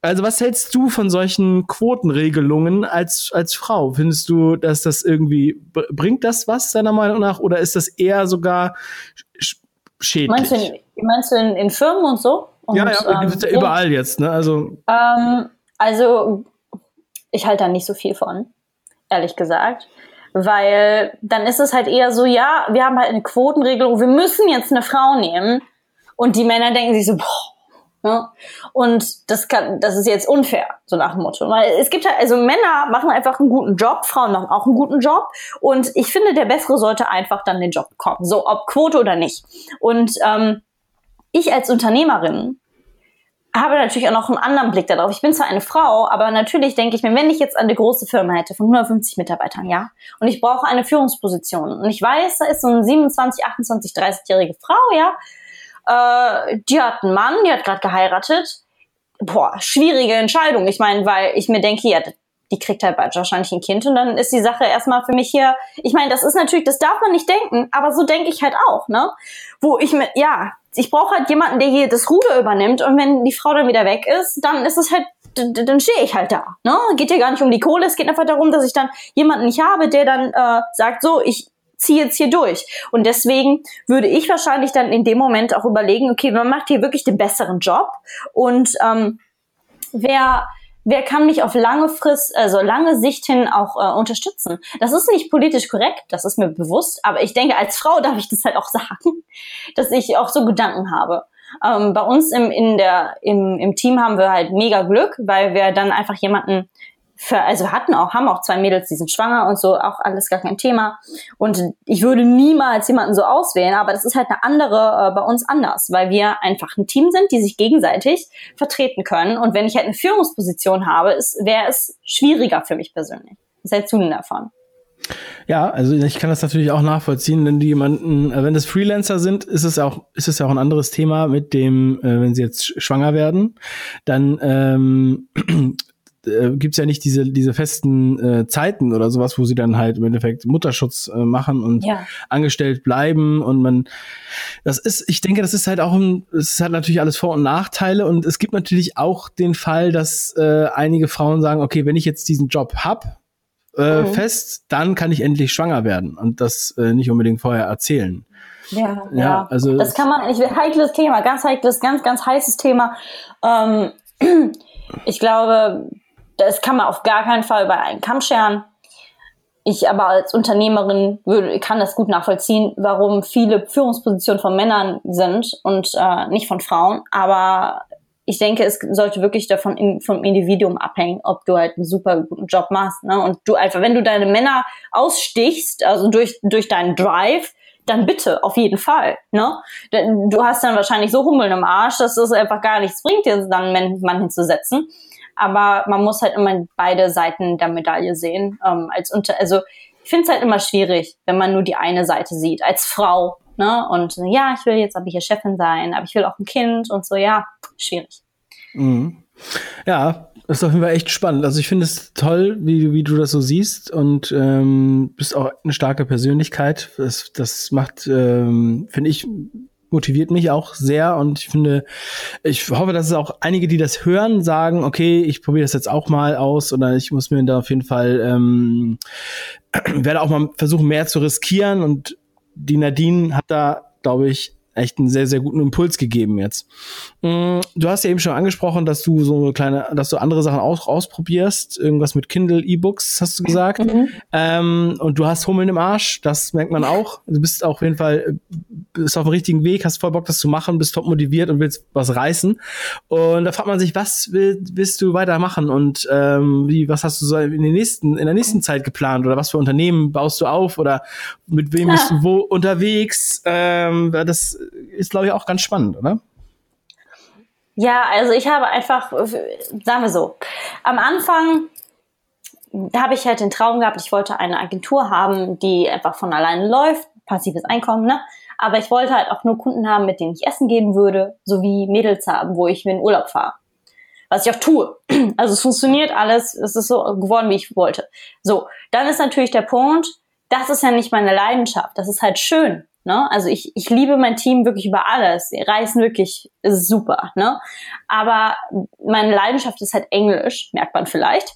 Also was hältst du von solchen Quotenregelungen als, als Frau? Findest du, dass das irgendwie, bringt das was deiner Meinung nach oder ist das eher sogar schädlich. Meinst du in, meinst du in, in Firmen und so? Und, ja, ja, ähm, ja überall jetzt, ne? Also, ähm, also ich halte da nicht so viel von, ehrlich gesagt. Weil dann ist es halt eher so, ja, wir haben halt eine Quotenregelung, wir müssen jetzt eine Frau nehmen. Und die Männer denken sich so, boah, Ne? Und das kann, das ist jetzt unfair, so nach dem Motto. Weil es gibt halt, also Männer machen einfach einen guten Job, Frauen machen auch einen guten Job. Und ich finde, der Bessere sollte einfach dann den Job bekommen. So, ob Quote oder nicht. Und ähm, ich als Unternehmerin habe natürlich auch noch einen anderen Blick darauf. Ich bin zwar eine Frau, aber natürlich denke ich mir, wenn ich jetzt eine große Firma hätte von 150 Mitarbeitern, ja, und ich brauche eine Führungsposition und ich weiß, da ist so eine 27, 28, 30-jährige Frau, ja, äh, die hat einen Mann, die hat gerade geheiratet. Boah, schwierige Entscheidung. Ich meine, weil ich mir denke, ja, die kriegt halt bald wahrscheinlich ein Kind und dann ist die Sache erstmal für mich hier. Ich meine, das ist natürlich, das darf man nicht denken, aber so denke ich halt auch, ne? Wo ich mir, ja, ich brauche halt jemanden, der hier das Ruder übernimmt und wenn die Frau dann wieder weg ist, dann ist es halt, dann stehe ich halt da. Ne? Geht ja gar nicht um die Kohle, es geht einfach darum, dass ich dann jemanden nicht habe, der dann äh, sagt, so, ich ziehe jetzt hier durch. Und deswegen würde ich wahrscheinlich dann in dem Moment auch überlegen, okay, man macht hier wirklich den besseren Job und ähm, wer wer kann mich auf lange Frist, also lange Sicht hin auch äh, unterstützen? Das ist nicht politisch korrekt, das ist mir bewusst, aber ich denke, als Frau [LAUGHS] darf ich das halt auch sagen, dass ich auch so Gedanken habe. Ähm, bei uns im, in der, im, im Team haben wir halt mega Glück, weil wir dann einfach jemanden für, also hatten auch, haben auch zwei Mädels, die sind schwanger und so, auch alles gar kein Thema. Und ich würde niemals jemanden so auswählen, aber das ist halt eine andere äh, bei uns anders, weil wir einfach ein Team sind, die sich gegenseitig vertreten können. Und wenn ich halt eine Führungsposition habe, wäre es schwieriger für mich persönlich. Was hältst du denn davon? Ja, also ich kann das natürlich auch nachvollziehen, wenn die jemanden, äh, wenn das Freelancer sind, ist es auch, ist es ja auch ein anderes Thema mit dem, äh, wenn sie jetzt schwanger werden, dann ähm, äh, gibt's ja nicht diese, diese festen äh, Zeiten oder sowas, wo sie dann halt im Endeffekt Mutterschutz äh, machen und ja. angestellt bleiben und man, das ist, ich denke, das ist halt auch, ein, es hat natürlich alles Vor- und Nachteile und es gibt natürlich auch den Fall, dass äh, einige Frauen sagen, okay, wenn ich jetzt diesen Job hab, äh, mhm. fest, dann kann ich endlich schwanger werden und das äh, nicht unbedingt vorher erzählen. Ja, ja, ja, also das kann man, ich heikles Thema, ganz heikles, ganz, ganz heißes Thema. Ähm, [CLEARS THROAT] ich glaube, das kann man auf gar keinen Fall über einen Kamm scheren. Ich aber als Unternehmerin würde, kann das gut nachvollziehen, warum viele Führungspositionen von Männern sind und äh, nicht von Frauen. Aber ich denke, es sollte wirklich davon in, vom Individuum abhängen, ob du halt einen super guten Job machst. Ne? Und du einfach, wenn du deine Männer ausstichst, also durch, durch deinen Drive, dann bitte, auf jeden Fall. Ne? Du hast dann wahrscheinlich so Hummeln im Arsch, dass es einfach gar nichts bringt, dir dann einen Mann hinzusetzen aber man muss halt immer beide Seiten der Medaille sehen. Ähm, als unter, also ich finde es halt immer schwierig, wenn man nur die eine Seite sieht, als Frau. Ne? Und ja, ich will jetzt aber hier Chefin sein, aber ich will auch ein Kind und so, ja, schwierig. Mhm. Ja, das ist auf jeden Fall echt spannend. Also ich finde es toll, wie, wie du das so siehst und ähm, bist auch eine starke Persönlichkeit. Das, das macht, ähm, finde ich, motiviert mich auch sehr und ich finde, ich hoffe, dass es auch einige, die das hören, sagen, okay, ich probiere das jetzt auch mal aus oder ich muss mir da auf jeden Fall, ähm, [CLEARS THROAT] werde auch mal versuchen, mehr zu riskieren und die Nadine hat da, glaube ich, echt einen sehr, sehr guten Impuls gegeben jetzt. Mm, du hast ja eben schon angesprochen, dass du so eine kleine, dass du andere Sachen auch ausprobierst. Irgendwas mit Kindle, E-Books, hast du gesagt. Mhm. Ähm, und du hast Hummeln im Arsch, das merkt man auch. Du bist auf jeden Fall, bist auf dem richtigen Weg, hast voll Bock, das zu machen, bist top motiviert und willst was reißen. Und da fragt man sich, was will, willst du weitermachen und ähm, wie, was hast du so in, den nächsten, in der nächsten Zeit geplant oder was für Unternehmen baust du auf oder mit wem bist du wo unterwegs? Ähm, das ist, glaube ich, auch ganz spannend, oder? Ja, also ich habe einfach, sagen wir so, am Anfang habe ich halt den Traum gehabt, ich wollte eine Agentur haben, die einfach von alleine läuft, passives Einkommen, ne? Aber ich wollte halt auch nur Kunden haben, mit denen ich essen gehen würde, sowie Mädels haben, wo ich mir in Urlaub fahre. Was ich auch tue. [CLEARS THROAT] Also es funktioniert alles, es ist so geworden, wie ich wollte. So, dann ist natürlich der Punkt, das ist ja nicht meine Leidenschaft, das ist halt schön. Ne? Also ich, ich liebe mein Team wirklich über alles. Die reisen wirklich super. Ne? Aber meine Leidenschaft ist halt Englisch, merkt man vielleicht.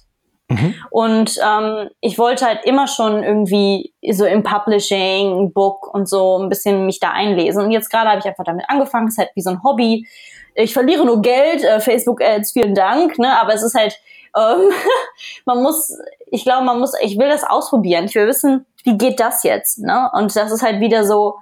Mhm. Und ähm, ich wollte halt immer schon irgendwie so im Publishing, Book und so ein bisschen mich da einlesen. Und jetzt gerade habe ich einfach damit angefangen. Es ist halt wie so ein Hobby. Ich verliere nur Geld, äh, Facebook-Ads, vielen Dank. Ne? Aber es ist halt, ähm, [LAUGHS] man muss, ich glaube, man muss, ich will das ausprobieren. Ich will wissen, wie geht das jetzt? Ne? Und das ist halt wieder so,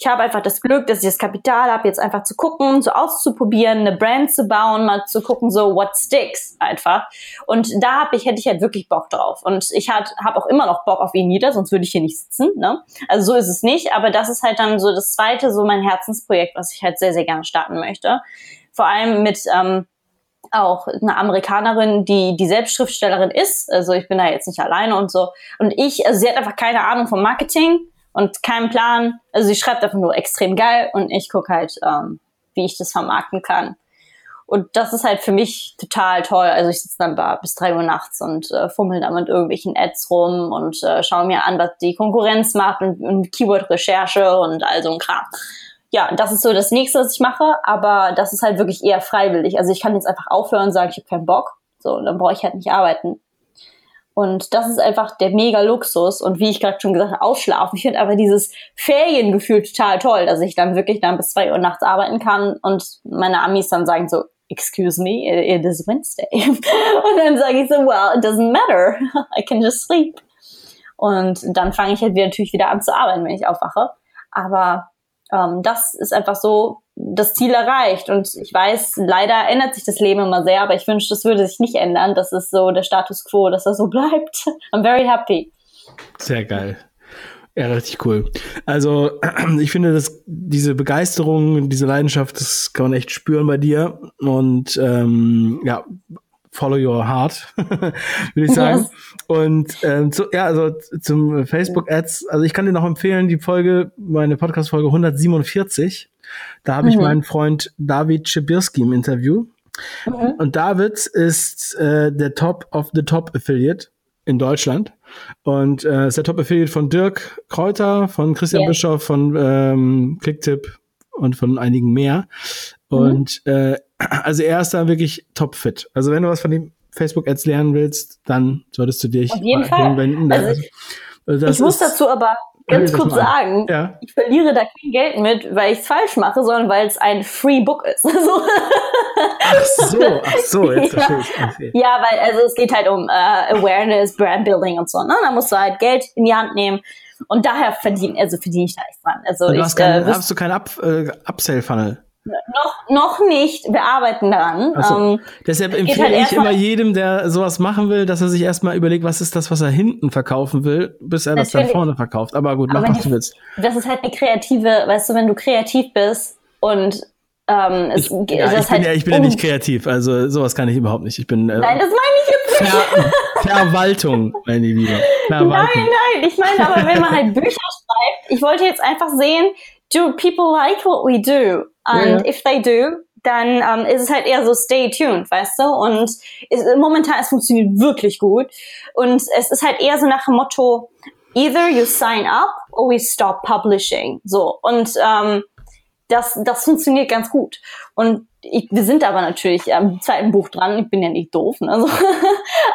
ich habe einfach das Glück, dass ich das Kapital habe, jetzt einfach zu gucken, so auszuprobieren, eine Brand zu bauen, mal zu gucken, so what sticks einfach. Und da hab ich, hätte ich halt wirklich Bock drauf. Und ich habe auch immer noch Bock auf ihn nieder, sonst würde ich hier nicht sitzen. Ne? Also so ist es nicht, aber das ist halt dann so das zweite, so mein Herzensprojekt, was ich halt sehr, sehr gerne starten möchte. Vor allem mit ähm, auch eine Amerikanerin, die die Selbstschriftstellerin ist. Also ich bin da jetzt nicht alleine und so. Und ich, also sie hat einfach keine Ahnung vom Marketing und keinen Plan. Also sie schreibt einfach nur extrem geil und ich gucke halt, ähm, wie ich das vermarkten kann. Und das ist halt für mich total toll. Also ich sitze dann da bis drei Uhr nachts und äh, fummel da mit irgendwelchen Ads rum und äh, schaue mir an, was die Konkurrenz macht und, und Keyword-Recherche und all so ein Kram. Ja, das ist so das nächste, was ich mache, aber das ist halt wirklich eher freiwillig. Also ich kann jetzt einfach aufhören und sagen, ich habe keinen Bock. So, dann brauche ich halt nicht arbeiten. Und das ist einfach der mega Luxus. Und wie ich gerade schon gesagt habe, ausschlafen. Ich finde aber dieses Feriengefühl total toll, dass ich dann wirklich dann bis zwei Uhr nachts arbeiten kann und meine Amis dann sagen so, excuse me, it is Wednesday. [LAUGHS] und dann sage ich so, well, it doesn't matter. [LAUGHS] I can just sleep. Und dann fange ich halt wieder, natürlich wieder an zu arbeiten, wenn ich aufwache. Aber ähm, das ist einfach so das Ziel erreicht. Und ich weiß, leider ändert sich das Leben immer sehr, aber ich wünsche, das würde sich nicht ändern. Das ist so der Status quo, dass er so [LAUGHS] bleibt. I'm very happy. Sehr geil. Ja, richtig cool. Also [CLEARS THROAT] ich finde, dass diese Begeisterung, diese Leidenschaft, das kann man echt spüren bei dir. Und ähm, ja, follow your heart, [LAUGHS] würde ich sagen. Yes. Und ähm, zu, ja, also zum Facebook Ads, also ich kann dir noch empfehlen, die Folge, meine Podcast Folge 147. Da habe mhm. ich meinen Freund David Schibirski im Interview. Mhm. Und David ist äh, der Top of the Top Affiliate in Deutschland. Und äh, ist der Top-Affiliate von Dirk Kräuter, von Christian yeah. Bischoff, von ähm, Clicktip und von einigen mehr. Mhm. Und äh, also er ist da wirklich topfit. Also wenn du was von dem Facebook-Ads lernen willst, dann solltest du dich Auf jeden Fall. Wenden. Also ich, also, ich muss dazu aber ganz kurz sagen, ja. ich verliere da kein Geld mit, weil ich es falsch mache, sondern weil es ein Free Book ist. [LAUGHS] ach so, ach so, jetzt ja. verstehe ich. Okay. Ja, weil also es geht halt um uh, Awareness, Brand Building und so. Ne? Da musst du halt Geld in die Hand nehmen. Und daher verdiene, also verdiene ich da nichts dran. Also du ich, hast, keinen, äh, hast du keinen Up, äh, Upsell-Funnel? Noch, noch nicht. Wir arbeiten daran. So. Ähm, Deshalb empfehle halt ich immer jedem, der sowas machen will, dass er sich erstmal überlegt, was ist das, was er hinten verkaufen will, bis er das dann vorne verkauft. Aber gut, mach, Aber was du willst. Das ist halt eine kreative, weißt du, wenn du kreativ bist und ähm, es, ich, ja, ich, bin ja, ich bin ja nicht kreativ, also sowas kann ich überhaupt nicht. Ich bin äh, Nein, das meine ich jetzt nicht. Ver Verwaltung, meine Liebe. [LAUGHS] Verwaltung. Nein, nein, ich meine aber, wenn man halt Bücher schreibt, ich wollte jetzt einfach sehen, do people like what we do? And yeah. if they do, dann ähm, ist es halt eher so stay tuned, weißt du? Und es, momentan, es funktioniert wirklich gut. Und es ist halt eher so nach dem Motto, either you sign up or we stop publishing. So. Und ähm, das, das funktioniert ganz gut. Und ich, wir sind aber natürlich am zweiten Buch dran. Ich bin ja nicht doof, ne? So. [LAUGHS]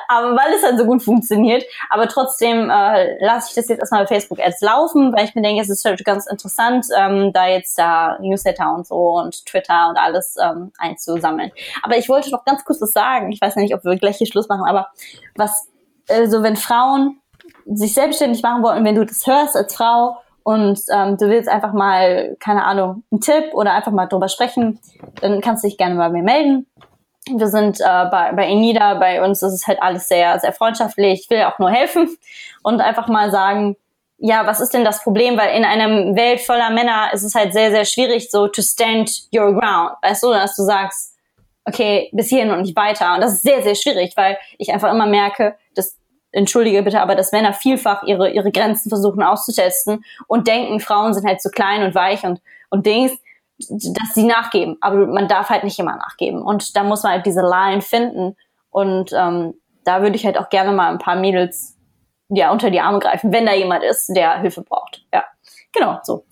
aber weil es halt so gut funktioniert. Aber trotzdem äh, lasse ich das jetzt erstmal bei Facebook Ads laufen, weil ich mir denke, es ist halt ganz interessant, ähm, da jetzt da Newsletter und so und Twitter und alles ähm, einzusammeln. Aber ich wollte noch ganz kurz was sagen. Ich weiß nicht, ob wir gleich hier Schluss machen, aber was, also wenn Frauen sich selbstständig machen wollen, wenn du das hörst als Frau und ähm, du willst einfach mal, keine Ahnung, einen Tipp oder einfach mal drüber sprechen, dann kannst du dich gerne bei mir melden. Wir sind äh, bei, bei Enida, bei uns ist es halt alles sehr, sehr freundschaftlich. Ich will auch nur helfen [LAUGHS] und einfach mal sagen, ja, was ist denn das Problem? Weil in einer Welt voller Männer ist es halt sehr, sehr schwierig, so to stand your ground. Weißt du, dass du sagst, okay, bis hierhin und nicht weiter. Und das ist sehr, sehr schwierig, weil ich einfach immer merke, dass entschuldige bitte, aber dass Männer vielfach ihre, ihre Grenzen versuchen auszutesten und denken, Frauen sind halt zu klein und weich und, und Dings, dass sie nachgeben. Aber man darf halt nicht immer nachgeben. Und da muss man halt diese Line finden. Und ähm, da würde ich halt auch gerne mal ein paar Mädels ja, unter die Arme greifen, wenn da jemand ist, der Hilfe braucht. Ja. Genau, so.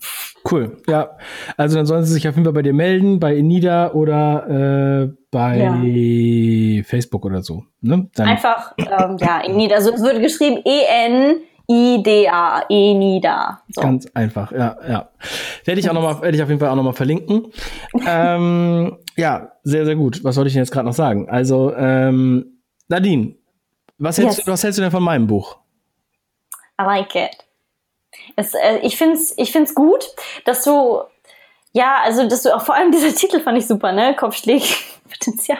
Cool, ja. Also dann sollen sie sich auf jeden Fall bei dir melden, bei Enida oder äh, bei ja. Facebook oder so. Ne? Einfach, ähm, ja, Enida. Also es wird geschrieben E-N. I-D-A, Enida. So. Ganz einfach, ja, ja. Werde ich auch nochmal, werde ich auf jeden Fall auch nochmal verlinken. [LAUGHS] ähm, ja, sehr, sehr gut. Was wollte ich denn jetzt gerade noch sagen? Also, ähm, Nadine, was hältst, yes. was hältst du denn von meinem Buch? I like it. Es, äh, ich finde es ich find's gut, dass du, ja, also, dass du auch vor allem [LAUGHS] dieser Titel fand ich super, ne? Kopfschlägpotenzial.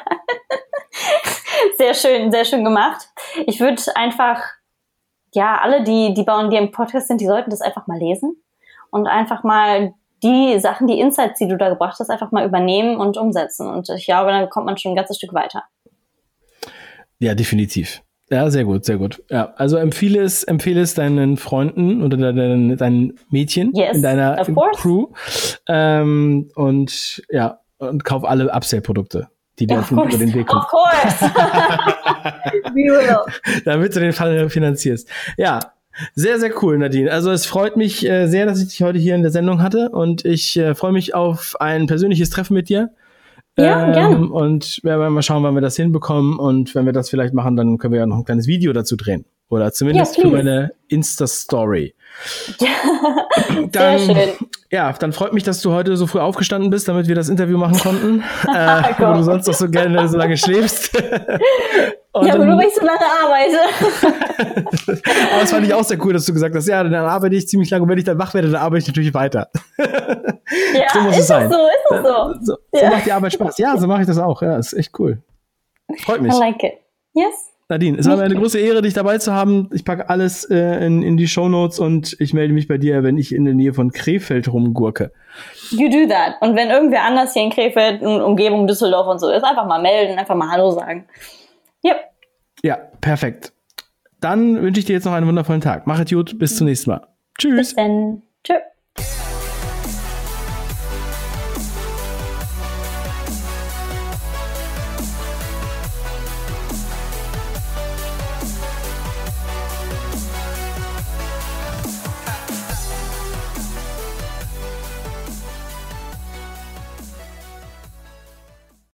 [LAUGHS] sehr schön, sehr schön gemacht. Ich würde einfach, ja, alle, die, die bei dir im Podcast sind, die sollten das einfach mal lesen und einfach mal die Sachen, die Insights, die du da gebracht hast, einfach mal übernehmen und umsetzen. Und ich glaube, dann kommt man schon ein ganzes Stück weiter. Ja, definitiv. Ja, sehr gut, sehr gut. Ja, also empfehle es, empfehle es deinen Freunden oder deinen, deinen Mädchen yes, in deiner Crew. Ähm, und ja, und kauf alle Upsell-Produkte, die dir über den Weg kommen. Of course. [LAUGHS] Damit du den Fall finanzierst. Ja, sehr, sehr cool, Nadine. Also es freut mich äh, sehr, dass ich dich heute hier in der Sendung hatte und ich äh, freue mich auf ein persönliches Treffen mit dir. Ja, ähm, gerne. Und wir werden mal schauen, wann wir das hinbekommen. Und wenn wir das vielleicht machen, dann können wir ja noch ein kleines Video dazu drehen. Oder zumindest Ja, für meine Insta-Story. Ja, [LAUGHS] Dann, sehr schön. ja, dann freut mich, dass du heute so früh aufgestanden bist, damit wir das Interview machen konnten. [LAUGHS] äh, wo Komm. du sonst auch so gerne so lange schläfst. [LAUGHS] Und Ja, aber nur weil ich so lange arbeite. aber das fand ich auch sehr cool, dass du gesagt hast, ja, dann arbeite ich ziemlich lange und wenn ich dann wach werde, dann arbeite ich natürlich weiter. Ja, So muss ist es sein. das so, ist das so. So, so Ja. macht die Arbeit Spaß. Ja, so mache ich das auch. Ja, ist echt cool. Freut mich. I like it. Yes. Nadine, es war mir eine große Ehre, dich dabei zu haben. Ich packe alles äh, in, in die Shownotes und ich melde mich bei dir, wenn ich in der Nähe von Krefeld rumgurke. You do that. Und wenn irgendwer anders hier in Krefeld, in Umgebung Düsseldorf und so ist, einfach mal melden, einfach mal Hallo sagen. Yep. Ja, perfekt. Dann wünsche ich dir jetzt noch einen wundervollen Tag. Mach es gut, bis zum nächsten Mal. Tschüss. Bis dann.